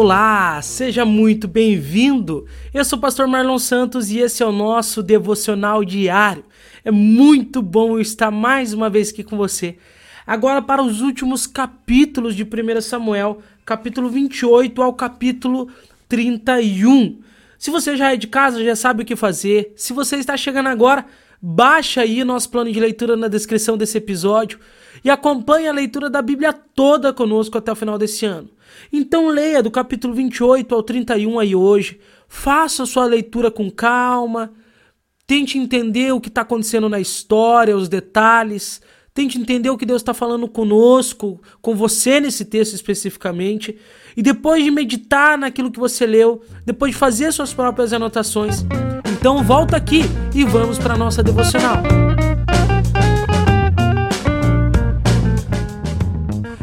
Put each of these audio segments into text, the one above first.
Olá, seja muito bem-vindo. Eu sou o pastor Marlon Santos e esse é o nosso devocional diário. É muito bom estar mais uma vez aqui com você. Agora para os últimos capítulos de 1 Samuel, capítulo 28 ao capítulo 31. Se você já é de casa, já sabe o que fazer. Se você está chegando agora, baixa aí nosso plano de leitura na descrição desse episódio e acompanhe a leitura da Bíblia toda conosco até o final desse ano. Então leia do capítulo 28 ao 31 aí hoje, faça a sua leitura com calma, tente entender o que está acontecendo na história, os detalhes, Tente entender o que Deus está falando conosco, com você nesse texto especificamente. E depois de meditar naquilo que você leu, depois de fazer suas próprias anotações, então volta aqui e vamos para nossa devocional.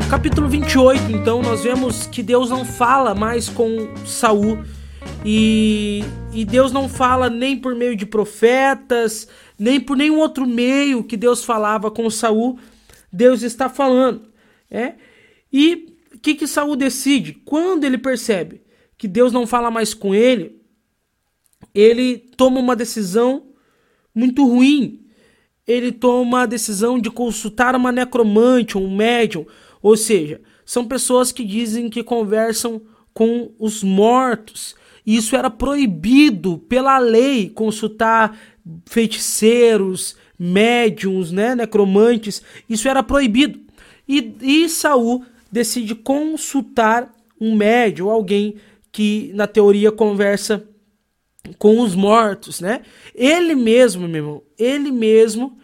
Capítulo 28, então, nós vemos que Deus não fala mais com Saul. E, e Deus não fala nem por meio de profetas, nem por nenhum outro meio que Deus falava com Saul, Deus está falando. É? E o que, que Saul decide? Quando ele percebe que Deus não fala mais com ele, ele toma uma decisão muito ruim. Ele toma a decisão de consultar uma necromante, um médium, ou seja, são pessoas que dizem que conversam com os mortos. Isso era proibido pela lei consultar feiticeiros, médiums, né, necromantes, isso era proibido. E, e Saul decide consultar um médium, alguém que na teoria conversa com os mortos, né? Ele mesmo, meu irmão, ele mesmo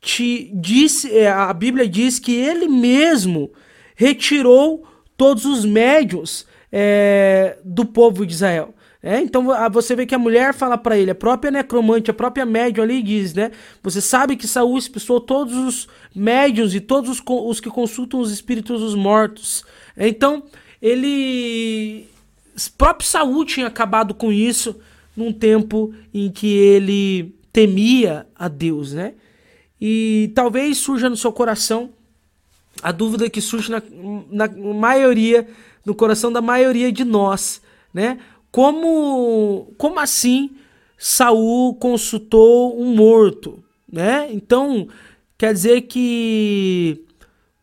te disse, é, a Bíblia diz que ele mesmo retirou todos os médios é, do povo de Israel. É, então você vê que a mulher fala para ele, a própria necromante, a própria médium ali diz, né? Você sabe que Saul expulsou todos os médios e todos os, os que consultam os espíritos dos mortos. Então, ele próprio Saul tinha acabado com isso num tempo em que ele temia a Deus, né? E talvez surja no seu coração a dúvida que surge na, na maioria, no coração da maioria de nós, né? como como assim Saul consultou um morto, né? Então quer dizer que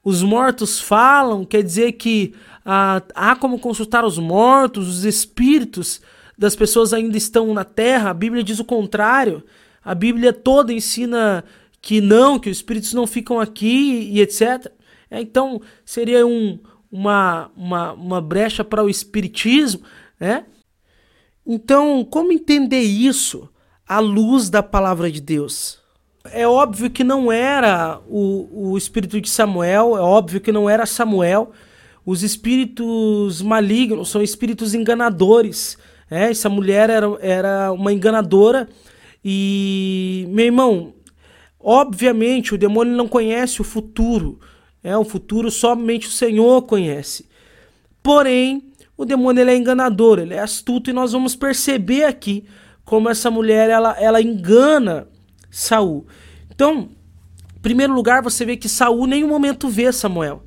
os mortos falam, quer dizer que ah, há como consultar os mortos, os espíritos das pessoas ainda estão na terra. A Bíblia diz o contrário. A Bíblia toda ensina que não, que os espíritos não ficam aqui e etc. É, então seria um, uma, uma, uma brecha para o espiritismo, né? Então, como entender isso à luz da palavra de Deus? É óbvio que não era o, o espírito de Samuel, é óbvio que não era Samuel. Os espíritos malignos são espíritos enganadores. É, essa mulher era, era uma enganadora. E, meu irmão, obviamente o demônio não conhece o futuro. É, o futuro somente o Senhor conhece. Porém, o demônio ele é enganador, ele é astuto e nós vamos perceber aqui como essa mulher ela, ela engana Saul. Então, em primeiro lugar, você vê que Saul em nenhum momento vê Samuel.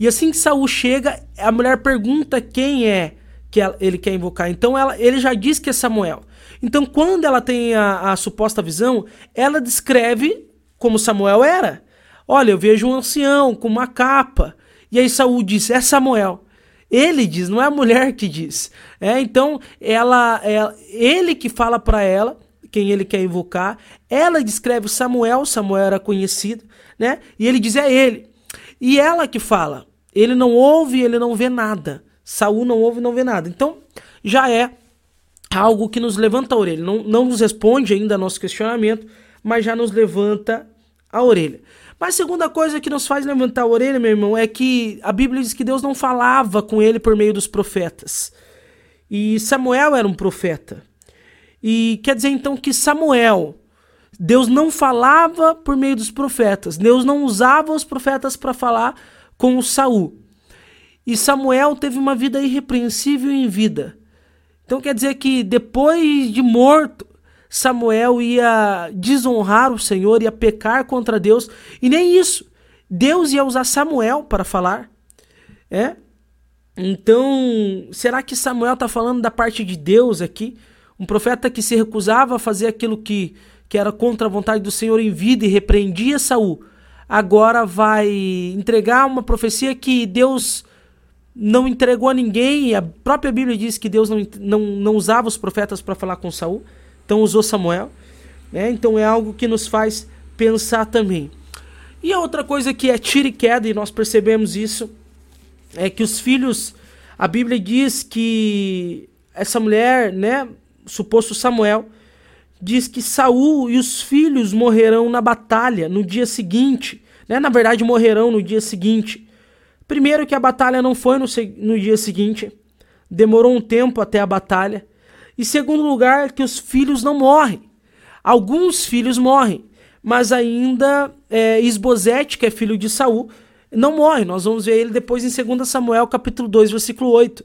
E assim que Saul chega, a mulher pergunta quem é que ele quer invocar. Então ela, ele já diz que é Samuel. Então, quando ela tem a, a suposta visão, ela descreve como Samuel era. Olha, eu vejo um ancião com uma capa. E aí Saul diz: É Samuel. Ele diz, não é a mulher que diz. É, então, ela, é ele que fala para ela quem ele quer invocar. Ela descreve Samuel, Samuel era conhecido, né? E ele diz é ele. E ela que fala. Ele não ouve, ele não vê nada. Saul não ouve, não vê nada. Então, já é algo que nos levanta a orelha. Não, não nos responde ainda nosso questionamento, mas já nos levanta a orelha. Mas a segunda coisa que nos faz levantar a orelha, meu irmão, é que a Bíblia diz que Deus não falava com ele por meio dos profetas. E Samuel era um profeta. E quer dizer então que Samuel, Deus não falava por meio dos profetas. Deus não usava os profetas para falar com o Saul. E Samuel teve uma vida irrepreensível em vida. Então quer dizer que depois de morto, Samuel ia desonrar o Senhor, ia pecar contra Deus, e nem isso. Deus ia usar Samuel para falar. É? Então, será que Samuel está falando da parte de Deus aqui? Um profeta que se recusava a fazer aquilo que, que era contra a vontade do Senhor em vida e repreendia Saul, agora vai entregar uma profecia que Deus não entregou a ninguém. A própria Bíblia diz que Deus não, não, não usava os profetas para falar com Saul, então usou Samuel. Né? Então é algo que nos faz pensar também. E a outra coisa que é tira e queda, e nós percebemos isso, é que os filhos, a Bíblia diz que essa mulher, né, suposto Samuel, diz que Saul e os filhos morrerão na batalha no dia seguinte, né? Na verdade, morrerão no dia seguinte. Primeiro que a batalha não foi no, no dia seguinte, demorou um tempo até a batalha. E segundo lugar, que os filhos não morrem. Alguns filhos morrem, mas ainda é, Isbosete, que é filho de Saul, não morre. Nós vamos ver ele depois em 2 Samuel, capítulo 2, versículo 8.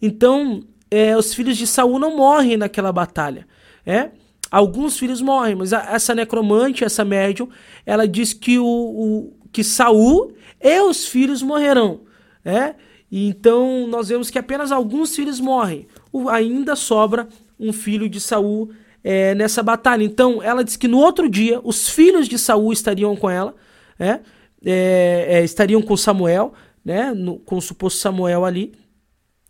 Então, é, os filhos de Saul não morrem naquela batalha. É? Alguns filhos morrem, mas a, essa necromante, essa médium, ela diz que, o, o, que Saul e os filhos morrerão. É? então nós vemos que apenas alguns filhos morrem. O, ainda sobra um filho de Saul é, nessa batalha. Então ela diz que no outro dia os filhos de Saul estariam com ela. É? é, é, estariam com Samuel, né, no, com o suposto Samuel ali.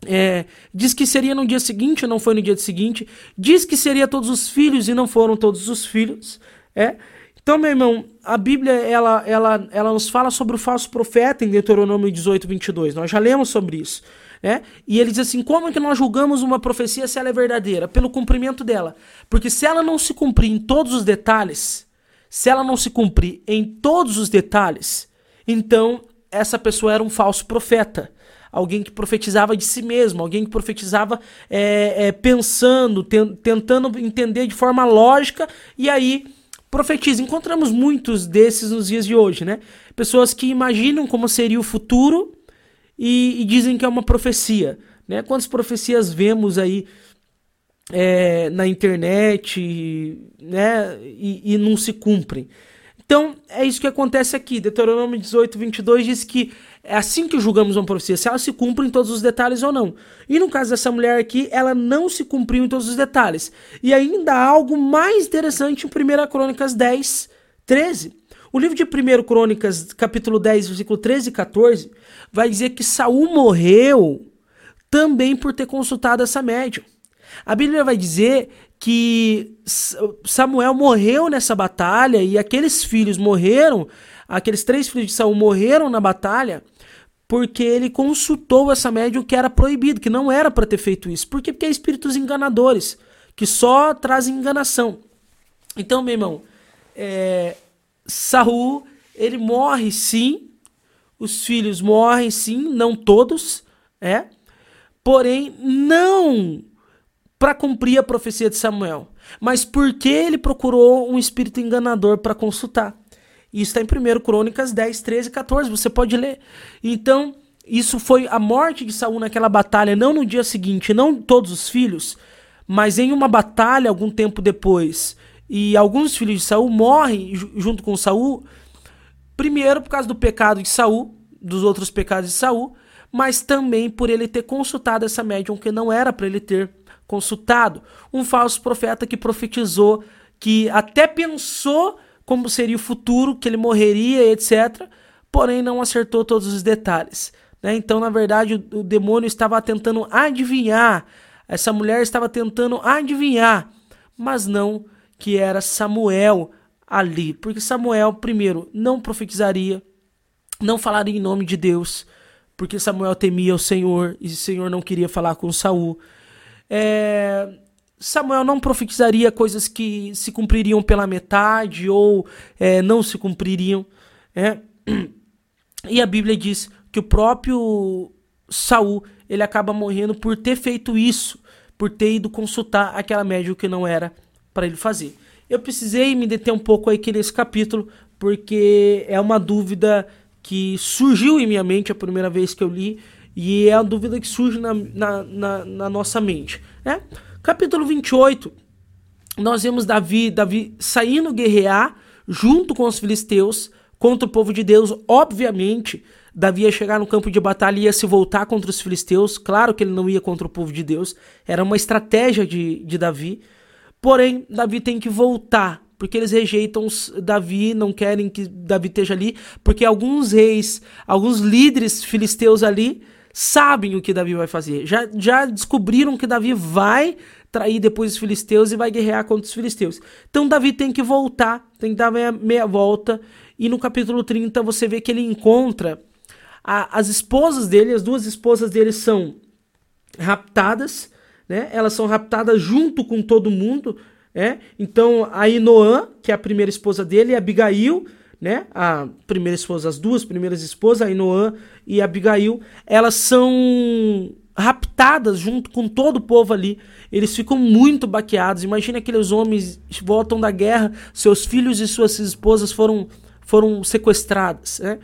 É, diz que seria no dia seguinte, não foi no dia seguinte. Diz que seria todos os filhos e não foram todos os filhos. É. Então, meu irmão, a Bíblia ela, ela, ela nos fala sobre o falso profeta em Deuteronômio 18, 22. Nós já lemos sobre isso. Né? E ele diz assim: como é que nós julgamos uma profecia se ela é verdadeira? Pelo cumprimento dela. Porque se ela não se cumprir em todos os detalhes, se ela não se cumprir em todos os detalhes, então essa pessoa era um falso profeta. Alguém que profetizava de si mesmo, alguém que profetizava é, é, pensando, ten, tentando entender de forma lógica, e aí profetiza. Encontramos muitos desses nos dias de hoje, né? Pessoas que imaginam como seria o futuro e, e dizem que é uma profecia. Né? Quantas profecias vemos aí é, na internet, né, e, e, não se cumprem. Então, é isso que acontece aqui. Deuteronômio 18, 22 diz que é assim que julgamos uma profecia, se ela se cumpre em todos os detalhes ou não. E no caso dessa mulher aqui, ela não se cumpriu em todos os detalhes. E ainda há algo mais interessante em 1 Crônicas 10, 13. O livro de 1 Crônicas, capítulo 10, versículo 13 e 14, vai dizer que Saul morreu também por ter consultado essa médium. A Bíblia vai dizer que Samuel morreu nessa batalha e aqueles filhos morreram, aqueles três filhos de Saul morreram na batalha porque ele consultou essa médium que era proibido, que não era para ter feito isso. Por quê? Porque é espíritos enganadores, que só trazem enganação. Então, meu irmão, é, Saul, ele morre sim, os filhos morrem sim, não todos, é, porém não para cumprir a profecia de Samuel, mas porque ele procurou um espírito enganador para consultar. Isso está em 1 Crônicas 10, 13 e 14, você pode ler. Então, isso foi a morte de Saul naquela batalha, não no dia seguinte, não todos os filhos, mas em uma batalha algum tempo depois. E alguns filhos de Saul morrem junto com Saul, primeiro por causa do pecado de Saul, dos outros pecados de Saul, mas também por ele ter consultado essa médium que não era para ele ter consultado. Um falso profeta que profetizou, que até pensou como seria o futuro, que ele morreria, etc., porém não acertou todos os detalhes. Né? Então, na verdade, o, o demônio estava tentando adivinhar, essa mulher estava tentando adivinhar, mas não que era Samuel ali, porque Samuel, primeiro, não profetizaria, não falaria em nome de Deus, porque Samuel temia o Senhor e o Senhor não queria falar com Saul. É, Samuel não profetizaria coisas que se cumpririam pela metade ou é, não se cumpririam. É. E a Bíblia diz que o próprio Saul ele acaba morrendo por ter feito isso, por ter ido consultar aquela médium que não era para ele fazer. Eu precisei me deter um pouco aqui nesse capítulo, porque é uma dúvida que surgiu em minha mente a primeira vez que eu li e é a dúvida que surge na, na, na, na nossa mente. Né? Capítulo 28, nós vemos Davi, Davi saindo guerrear junto com os filisteus contra o povo de Deus. Obviamente, Davi ia chegar no campo de batalha e ia se voltar contra os filisteus. Claro que ele não ia contra o povo de Deus, era uma estratégia de, de Davi. Porém, Davi tem que voltar, porque eles rejeitam Davi, não querem que Davi esteja ali, porque alguns reis, alguns líderes filisteus ali sabem o que Davi vai fazer. Já, já descobriram que Davi vai trair depois os filisteus e vai guerrear contra os filisteus. Então Davi tem que voltar, tem que dar meia, meia volta. E no capítulo 30 você vê que ele encontra a, as esposas dele, as duas esposas dele são raptadas, né? Elas são raptadas junto com todo mundo, né? Então a Inoã, que é a primeira esposa dele, e Abigail, né? A primeira esposa, as duas primeiras esposas, a Inoã e Abigail, elas são raptadas junto com todo o povo ali. Eles ficam muito baqueados. Imagina aqueles homens voltam da guerra, seus filhos e suas esposas foram foram sequestrados, né?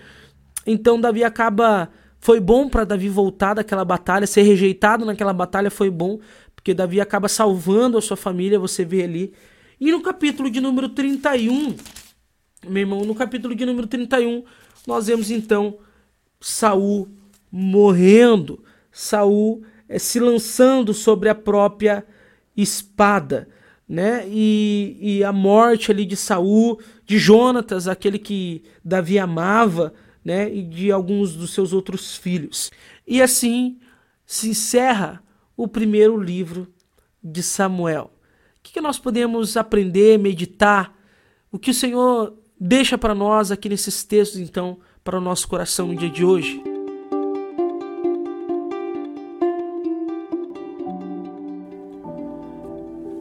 Então Davi acaba. Foi bom para Davi voltar daquela batalha, ser rejeitado naquela batalha foi bom, porque Davi acaba salvando a sua família, você vê ali. E no capítulo de número 31, meu irmão, no capítulo de número 31, nós vemos então Saul morrendo, Saul é, se lançando sobre a própria espada, né? E, e a morte ali de Saul, de Jonatas, aquele que Davi amava, né, e de alguns dos seus outros filhos. E assim se encerra o primeiro livro de Samuel. O que, que nós podemos aprender, meditar? O que o Senhor deixa para nós aqui nesses textos, então, para o nosso coração no dia de hoje?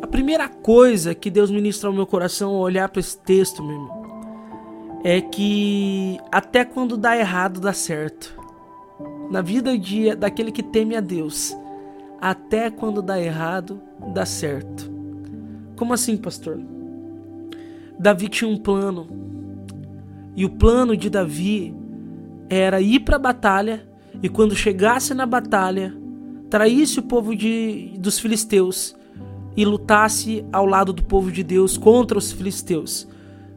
A primeira coisa que Deus ministra ao meu coração ao olhar para esse texto, meu irmão, é que até quando dá errado dá certo. Na vida de, daquele que teme a Deus, até quando dá errado dá certo. Como assim, pastor? Davi tinha um plano. E o plano de Davi era ir para a batalha e quando chegasse na batalha, traísse o povo de, dos filisteus e lutasse ao lado do povo de Deus contra os filisteus.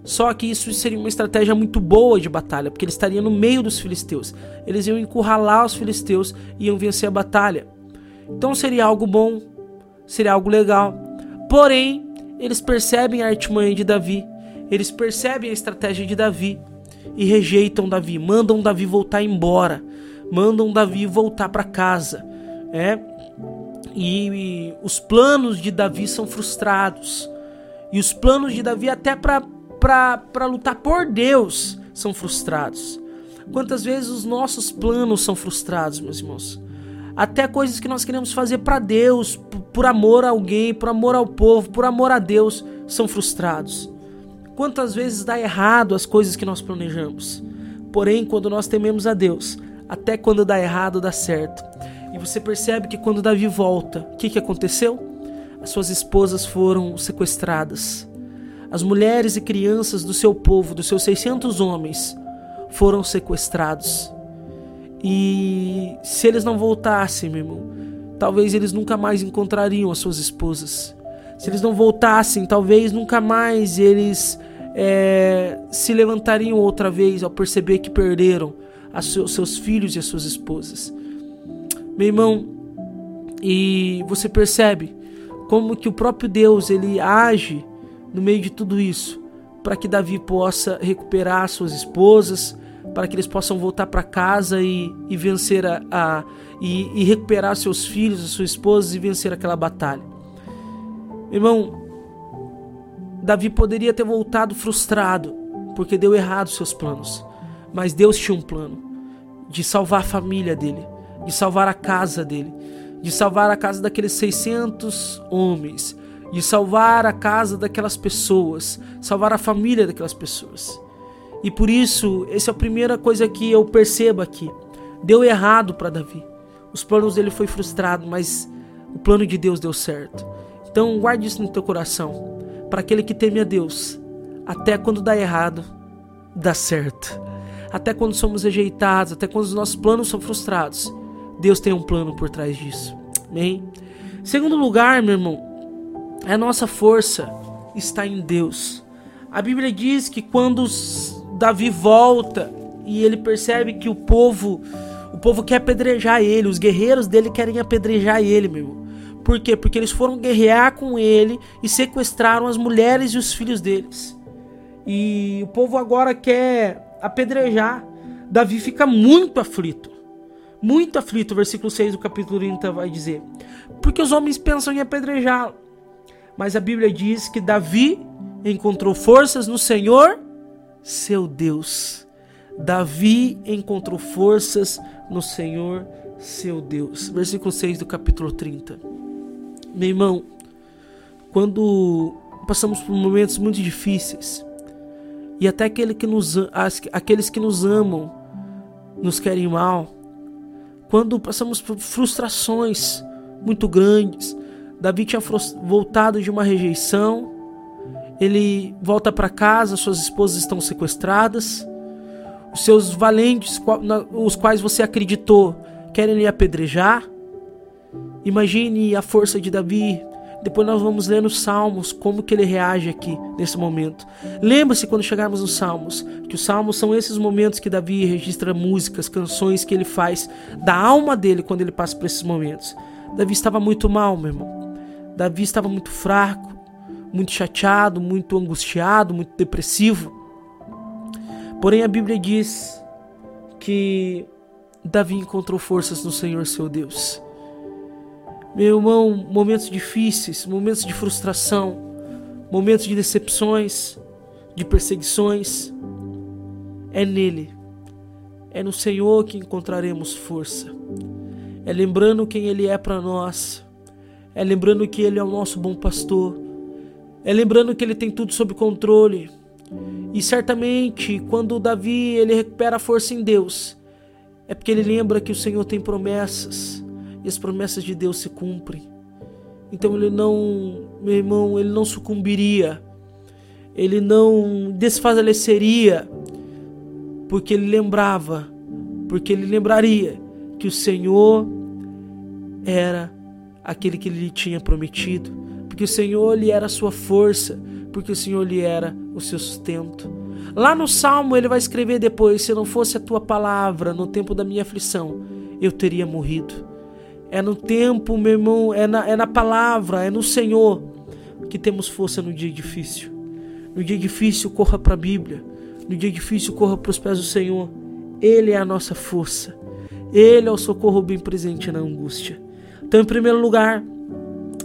Só que isso seria uma estratégia muito boa de batalha, porque ele estaria no meio dos filisteus. Eles iam encurralar os filisteus e iam vencer a batalha. Então seria algo bom, seria algo legal. Porém, eles percebem a artimanha de Davi, eles percebem a estratégia de Davi e rejeitam Davi, mandam Davi voltar embora, mandam Davi voltar para casa, é? E, e os planos de Davi são frustrados. E os planos de Davi até para lutar por Deus são frustrados. Quantas vezes os nossos planos são frustrados, meus irmãos? Até coisas que nós queremos fazer para Deus, por amor a alguém, por amor ao povo, por amor a Deus, são frustrados. Quantas vezes dá errado as coisas que nós planejamos? Porém, quando nós tememos a Deus, até quando dá errado, dá certo. E você percebe que quando Davi volta, o que, que aconteceu? As suas esposas foram sequestradas. As mulheres e crianças do seu povo, dos seus 600 homens, foram sequestrados. E se eles não voltassem, meu irmão, talvez eles nunca mais encontrariam as suas esposas. Se eles não voltassem, talvez nunca mais eles é, se levantariam outra vez ao perceber que perderam os seus filhos e as suas esposas. Meu irmão, e você percebe como que o próprio Deus ele age no meio de tudo isso, para que Davi possa recuperar suas esposas, para que eles possam voltar para casa e, e vencer a, a e, e, recuperar seus filhos, as suas esposas e vencer aquela batalha. Irmão, Davi poderia ter voltado frustrado porque deu errado seus planos, mas Deus tinha um plano de salvar a família dele, de salvar a casa dele, de salvar a casa daqueles 600 homens, de salvar a casa daquelas pessoas, salvar a família daquelas pessoas. E por isso, essa é a primeira coisa que eu percebo aqui. Deu errado para Davi. Os planos dele foi frustrado, mas o plano de Deus deu certo. Então, guarde isso no teu coração. Para aquele que teme a Deus, até quando dá errado, dá certo. Até quando somos rejeitados, até quando os nossos planos são frustrados, Deus tem um plano por trás disso. Amém? Segundo lugar, meu irmão, a nossa força está em Deus. A Bíblia diz que quando Davi volta e ele percebe que o povo, o povo quer apedrejar ele, os guerreiros dele querem apedrejar ele, meu. Por quê? Porque eles foram guerrear com ele e sequestraram as mulheres e os filhos deles. E o povo agora quer apedrejar. Davi fica muito aflito. Muito aflito, versículo 6 do capítulo 30 vai dizer. Porque os homens pensam em apedrejá-lo. Mas a Bíblia diz que Davi encontrou forças no Senhor, seu Deus. Davi encontrou forças no Senhor, seu Deus. Versículo 6 do capítulo 30. Meu irmão, quando passamos por momentos muito difíceis, e até aquele que nos, aqueles que nos amam nos querem mal, quando passamos por frustrações muito grandes, Davi tinha voltado de uma rejeição, ele volta para casa, suas esposas estão sequestradas, os seus valentes, os quais você acreditou, querem lhe apedrejar. Imagine a força de Davi. Depois nós vamos ler nos Salmos como que ele reage aqui nesse momento. Lembre-se quando chegarmos nos Salmos, que os Salmos são esses momentos que Davi registra músicas, canções que ele faz da alma dele quando ele passa por esses momentos. Davi estava muito mal, meu irmão. Davi estava muito fraco muito chateado, muito angustiado, muito depressivo. Porém, a Bíblia diz que Davi encontrou forças no Senhor seu Deus. Meu irmão, momentos difíceis, momentos de frustração, momentos de decepções, de perseguições, é nele, é no Senhor que encontraremos força. É lembrando quem Ele é para nós, é lembrando que Ele é o nosso bom pastor, é lembrando que ele tem tudo sob controle. E certamente, quando Davi ele recupera a força em Deus, é porque ele lembra que o Senhor tem promessas e as promessas de Deus se cumprem. Então ele não, meu irmão, ele não sucumbiria, ele não desfaleceria, porque ele lembrava, porque ele lembraria que o Senhor era aquele que lhe tinha prometido porque o Senhor lhe era a sua força, porque o Senhor lhe era o seu sustento. Lá no Salmo ele vai escrever depois: Se não fosse a tua palavra no tempo da minha aflição, eu teria morrido. É no tempo, meu irmão, é na, é na palavra, é no Senhor que temos força no dia difícil. No dia difícil, corra para a Bíblia. No dia difícil, corra para os pés do Senhor. Ele é a nossa força. Ele é o socorro bem presente na angústia. Então, em primeiro lugar,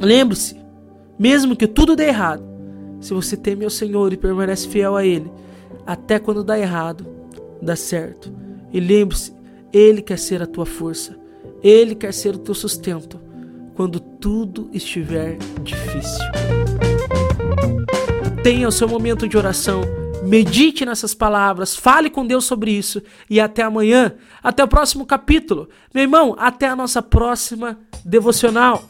lembre-se: mesmo que tudo dê errado, se você teme ao Senhor e permanece fiel a Ele, até quando dá errado, dá certo. E lembre-se, Ele quer ser a tua força, Ele quer ser o teu sustento quando tudo estiver difícil. Tenha o seu momento de oração, medite nessas palavras, fale com Deus sobre isso e até amanhã, até o próximo capítulo. Meu irmão, até a nossa próxima devocional.